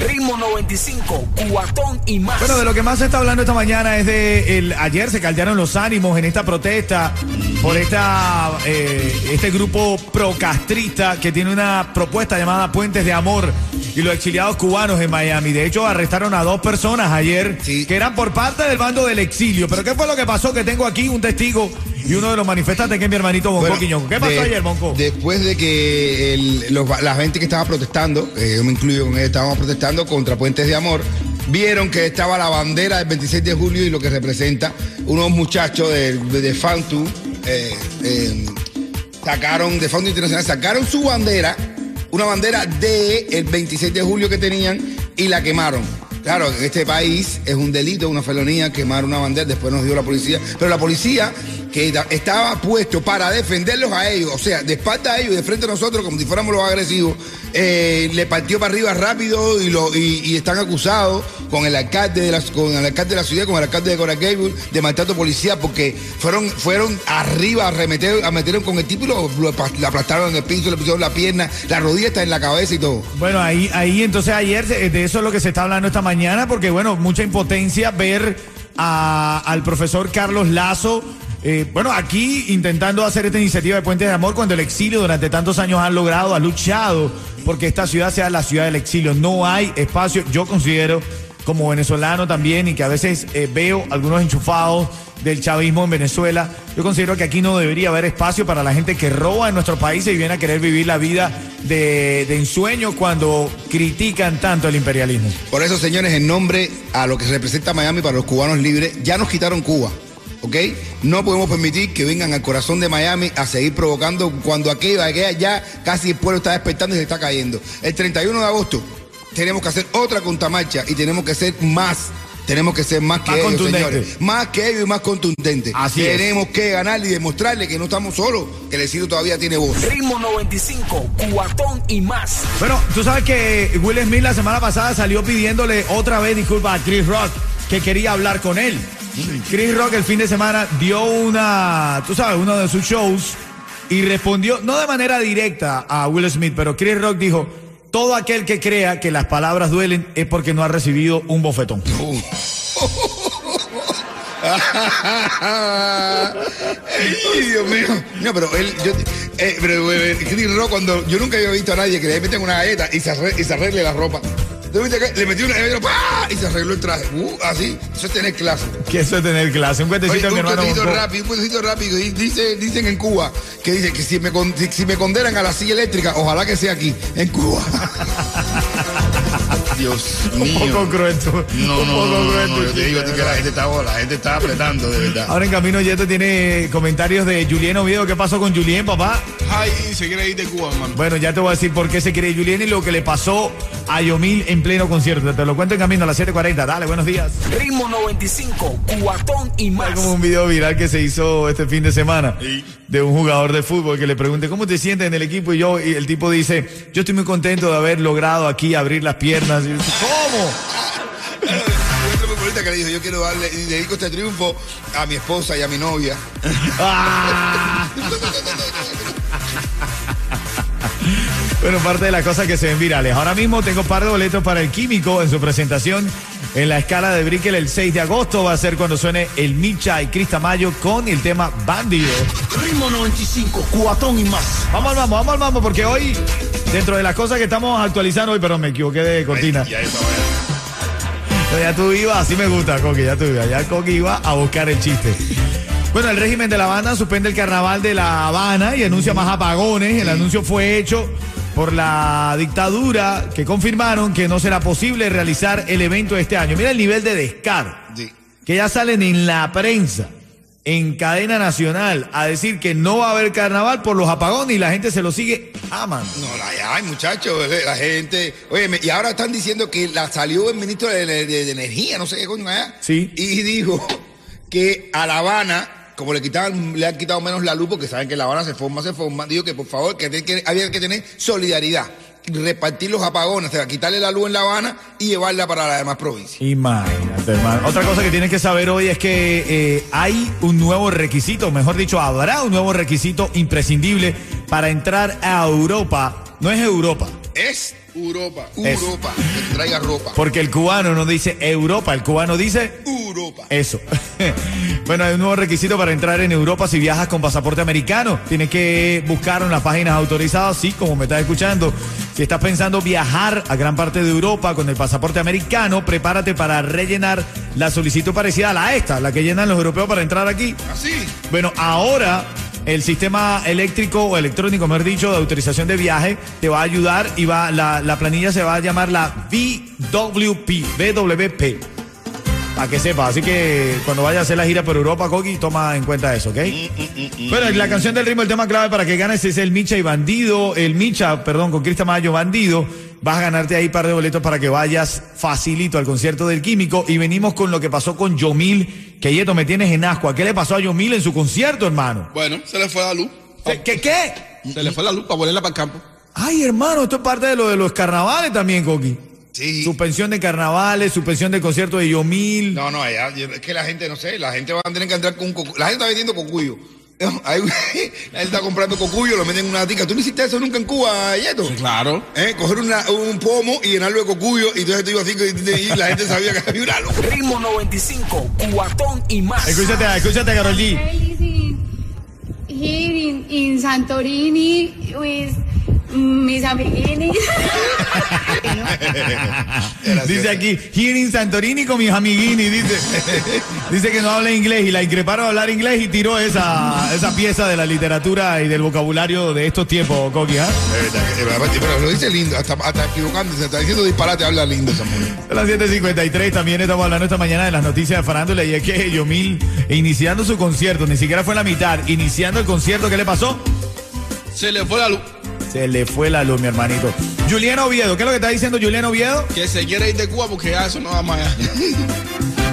Ritmo 95, cuatón y más. Bueno, de lo que más se está hablando esta mañana es de el, ayer se caldearon los ánimos en esta protesta por esta eh, este grupo procastrista que tiene una propuesta llamada Puentes de Amor y los exiliados cubanos en Miami. De hecho, arrestaron a dos personas ayer Sí. que eran por parte del bando del exilio. Pero ¿qué fue lo que pasó? Que tengo aquí un testigo y uno de los manifestantes que es mi hermanito Bonco Bueno, Quiñongo. ¿Qué pasó de- ayer, Bonco? Después de que el- los- la gente que estaba protestando, eh, yo me incluyo con él, estábamos protestando contra Puentes de Amor, vieron que estaba la bandera del 26 de julio y lo que representa unos muchachos de, de, de Fantu, eh, eh, sacaron, de Fantu Internacional, sacaron su bandera, una bandera de el 26 de julio que tenían y la quemaron. Claro, en este país es un delito, una felonía quemar una bandera, después nos dio la policía, pero la policía que estaba puesto para defenderlos a ellos, o sea, de espalda a ellos y de frente a nosotros, como si fuéramos los agresivos, eh, le partió para arriba rápido y, lo, y, están acusados con el alcalde de la, con el alcalde de la ciudad, con el alcalde de Coral de maltrato policía, porque fueron, fueron arriba a remeter, a metieron con el tipo y lo, aplastaron en el piso, le pusieron la pierna, la rodilla está en la cabeza y todo. Bueno, ahí, ahí entonces ayer eh, de eso es lo que se está hablando esta mañana, porque bueno, mucha impotencia ver al profesor Carlos Lazo. Eh, bueno, aquí intentando hacer esta iniciativa de Puentes de Amor cuando el exilio durante tantos años ha logrado, ha luchado porque esta ciudad sea la ciudad del exilio. No hay espacio, yo considero como venezolano también y que a veces eh, veo algunos enchufados del chavismo en Venezuela, yo considero que aquí no debería haber espacio para la gente que roba en nuestro país y viene a querer vivir la vida de, de ensueño cuando critican tanto el imperialismo. Por eso, señores, en nombre a lo que representa Miami para los cubanos libres, ya nos quitaron Cuba. ¿Ok? No podemos permitir que vengan al corazón de Miami a seguir provocando cuando aquello, aquella ya casi el pueblo está despertando y se está cayendo. El 31 de agosto tenemos que hacer otra contramarcha y tenemos que ser más. Tenemos que ser más que Más ellos, señores. Más que ellos y más contundentes. Así es. tenemos que ganar y demostrarle que no estamos solos, que el exilio todavía tiene voz. Ritmo 95, cuatón y más. Bueno, tú sabes que Will Smith la semana pasada salió pidiéndole otra vez disculpas a Chris Rock, que quería hablar con él. Chris Rock el fin de semana dio una, tú sabes, uno de sus shows y respondió, no de manera directa a Will Smith, pero Chris Rock dijo, todo aquel que crea que las palabras duelen es porque no ha recibido un bofetón. Dios mío. No, pero él, eh, pero eh, Chris Rock, cuando yo nunca había visto a nadie que le meten una galleta y se, y se arregle la ropa. ¿Tú viste que le metió una ¡pah! y se arregló el traje? Uh, así, eso es tener clase. Que eso es tener clase. Un cuentecito Oye, mi un hermano. cuentecito rápido, un cuentecito rápido. Y Dice, dicen en Cuba que dice que si me, si me condenan a la silla eléctrica, ojalá que sea aquí, en Cuba. Dios Un poco cruento. No, un no, poco no, no, cruento, no, yo te digo a ti que la gente está, la gente está apretando, de verdad. Ahora en camino Yeto tiene comentarios de Julien Oviedo. ¿Qué pasó con Julien, papá? Ay, se quiere ir de Cuba, hermano. Bueno, ya te voy a decir por qué se quiere Julien y lo que le pasó a Yomil en pleno concierto. Te lo cuento en camino a las 7.40. Dale, buenos días. Ritmo 95, cuatón y más. como un video viral que se hizo este fin de semana Sí. De un jugador de fútbol que le pregunte cómo te sientes en el equipo y yo y el tipo dice yo estoy muy contento de haber logrado aquí abrir las piernas. Y yo, ¿Cómo? Que le dijo, yo quiero darle, y dedico este triunfo a mi esposa y a mi novia. Bueno, parte de las cosas que se ven virales. Ahora mismo tengo un par de boletos para el Químico en su presentación en la escala de Brickell el 6 de agosto. Va a ser cuando suene el Micha y Crista Mayo con el tema Bandido. Ritmo 95, cuatón y más. Vamos al vamos, vamos al vamos, porque hoy, dentro de las cosas que estamos actualizando hoy, perdón, me equivoqué de cortina. Ya eso, ya tú ibas, así me gusta, Coqui, ya tú ibas. Ya Coqui iba a buscar el chiste. Bueno, el régimen de La Habana suspende el carnaval de La Habana y anuncia más apagones. El anuncio fue hecho por la dictadura que confirmaron que no será posible realizar el evento este año. Mira el nivel de descaro. Sí. Que ya salen en la prensa, en cadena nacional, a decir que no va a haber carnaval por los apagones y la gente se lo sigue amando. No, la hay, muchachos, la gente. Oye, y ahora están diciendo que la salió el ministro de, de- de Energía, no sé qué coño allá. Sí. Y dijo que a La Habana como le quitaban, le han quitado menos la luz porque saben que La Habana se forma, se forma, digo que por favor, que, que había que tener solidaridad repartir los apagones, o sea, quitarle la luz en La Habana y llevarla para las demás provincias. Imagínate, hermano. Otra cosa que tienes que saber hoy es que eh, hay un nuevo requisito, mejor dicho, habrá un nuevo requisito imprescindible para entrar a Europa. No es Europa. Es Europa. Es. Europa. Que traiga ropa. Porque el cubano no dice Europa, el cubano dice Europa. Eso. bueno, hay un nuevo requisito para entrar en Europa si viajas con pasaporte americano. Tienes que buscar en las páginas autorizadas, sí, como me estás escuchando. Si estás pensando viajar a gran parte de Europa con el pasaporte americano, prepárate para rellenar la solicitud parecida a la esta, la que llenan los europeos para entrar aquí. Así. Bueno, ahora el sistema eléctrico o electrónico, mejor dicho, de autorización de viaje te va a ayudar y va la, la planilla se va a llamar la VWP, BWP. Para que sepa, así que cuando vaya a hacer la gira por Europa, Coqui, toma en cuenta eso, ¿ok? Bueno, la canción del ritmo, el tema clave para que ganes es el Micha y Bandido, el Micha, perdón, con Cristian Mayo Bandido. Vas a ganarte ahí un par de boletos para que vayas facilito al concierto del Químico. Y venimos con lo que pasó con Yomil, que Yeto me tienes en asco. ¿Qué le pasó a Yomil en su concierto, hermano? Bueno, se le fue la luz. ¿Qué? ¿Qué? qué? Se le fue la luz para ponerla para el campo. Ay, hermano, esto es parte de lo de los carnavales también, Coqui. Sí. Suspensión de carnavales, suspensión de concierto de Yomil. No, no, yo- es que la gente, no sé, la gente va a tener que entrar con un cocu- La gente está vendiendo cocuyo. Gente está comprando cocuyo, lo meten en una tica. ¿Tú no hiciste eso nunca en Cuba, Yeto? Claro. ¿Eh? Coger una- un pomo y llenarlo de cocuyo y entonces te iba así y, y la gente sabía que había una luz. Ritmo 95, cuatón y más. Escúchate, escúchate, Carol G. Here in, in Santorini with mis amiguinis. Dice aquí, here in Santorini con mis amiguini, dice. Dice que no habla inglés y la increparon a hablar inglés y tiró esa, esa pieza de la literatura y del vocabulario de estos tiempos, Coqui, ¿ah? Pero lo dice lindo, hasta, hasta equivocándose, está diciendo disparate, habla lindo esa mujer. Son las 7.53, también estamos hablando esta mañana de las noticias de farándula y es que Yomil, iniciando su concierto, ni siquiera fue la mitad, iniciando el concierto, ¿qué le pasó? Se le fue la luz. Se le fue la luz, mi hermanito. Julián Oviedo, ¿qué es lo que está diciendo Julián Oviedo? Que se quiere ir de Cuba porque ya eso no va más allá.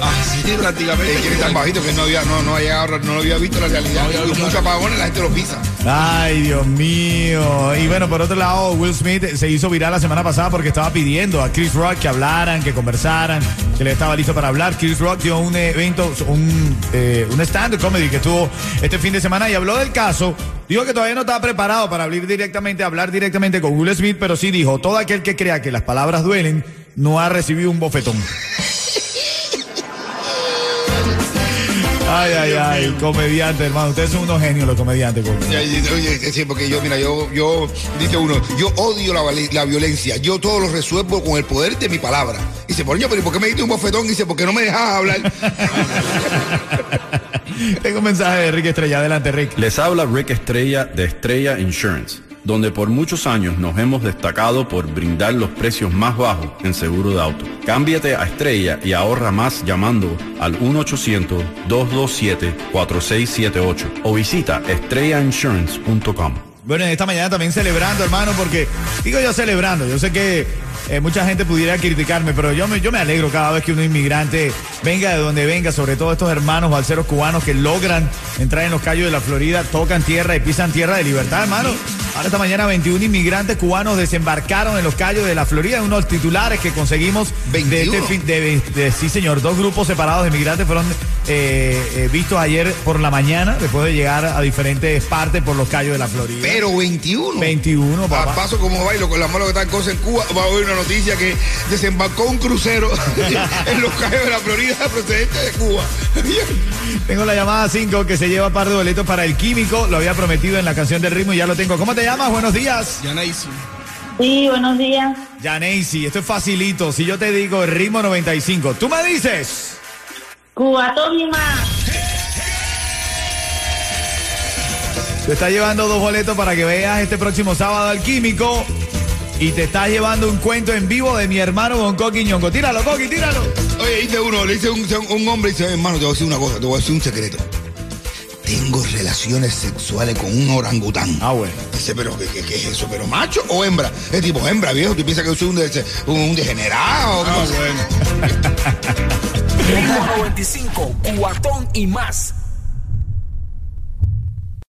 Así prácticamente. Es que es tan bajito que no había, no, no había, no había visto la realidad. No había Muchos la- apagones, la gente lo pisa. Ay, Dios mío. Y bueno, por otro lado, Will Smith se hizo viral la semana pasada porque estaba pidiendo a Chris Rock que hablaran, que conversaran, que le estaba listo para hablar. Chris Rock dio un evento, un, eh, un stand-up comedy que estuvo este fin de semana y habló del caso. Dijo que todavía no estaba preparado para hablar directamente, hablar directamente con Will Smith, pero sí dijo, todo aquel que crea que las palabras duelen no ha recibido un bofetón. Ay, ay, ay, comediante, hermano. Ustedes son unos genios los comediantes. Oye, sí, porque yo, mira, yo, yo, dice uno, yo odio la, la violencia, yo todo lo resuelvo con el poder de mi palabra. Y dice, por pero ¿y ¿por qué me diste un bofetón? Y dice, porque no me dejas hablar. Tengo un mensaje de Enrique Estrella. Adelante, Rick. Les habla Rick Estrella de Estrella Insurance, donde por muchos años nos hemos destacado por brindar los precios más bajos en seguro de auto. Cámbiate a Estrella y ahorra más llamando al 1-800-227-4678 o visita estrellainsurance.com. Bueno, en esta mañana también celebrando, hermano, porque digo yo celebrando. Yo sé que eh, mucha gente pudiera criticarme, pero yo me, yo me alegro cada vez que un inmigrante venga de donde venga, sobre todo estos hermanos balseros cubanos que logran entrar en los callos de la Florida, tocan tierra y pisan tierra de libertad, hermano. Ahora esta mañana 21 inmigrantes cubanos desembarcaron en los callos de la Florida, unos titulares que conseguimos de este 21. fin, de, de- sí señor, dos grupos separados de inmigrantes fueron eh, eh, vistos ayer por la mañana, después de llegar a diferentes partes por los callos de la Florida. Pero 21. 21, A papá. paso como bailo con la mano que está en cosa en Cuba, va a haber una noticia que desembarcó un crucero en los calles de la Florida procedente de Cuba. Tengo la llamada 5 que se lleva par de boletos para el químico. Lo había prometido en la canción del ritmo y ya lo tengo. ¿Cómo te llamas? Buenos días. Ya Neisy. Sí, buenos días. Janacy, esto es facilito. Si yo te digo el ritmo 95, tú me dices. Cubatón y más. Te está llevando dos boletos para que veas este próximo sábado al químico. Y te está llevando un cuento en vivo de mi hermano con Coqui Ñongo. Tíralo, Coqui, tíralo. Oye, dice uno, le dice un, un hombre, dice, hermano, te voy a decir una cosa, te voy a decir un secreto. Tengo relaciones sexuales con un orangután. Ah, bueno. Dice, pero ¿qué, qué- qué es eso? ¿Pero macho o hembra? Es tipo, hembra, viejo. ¿Tú piensas que yo soy un, de- un, un degenerado? ¿Qué Ah, bueno. Ritmo 95, cuatón y más.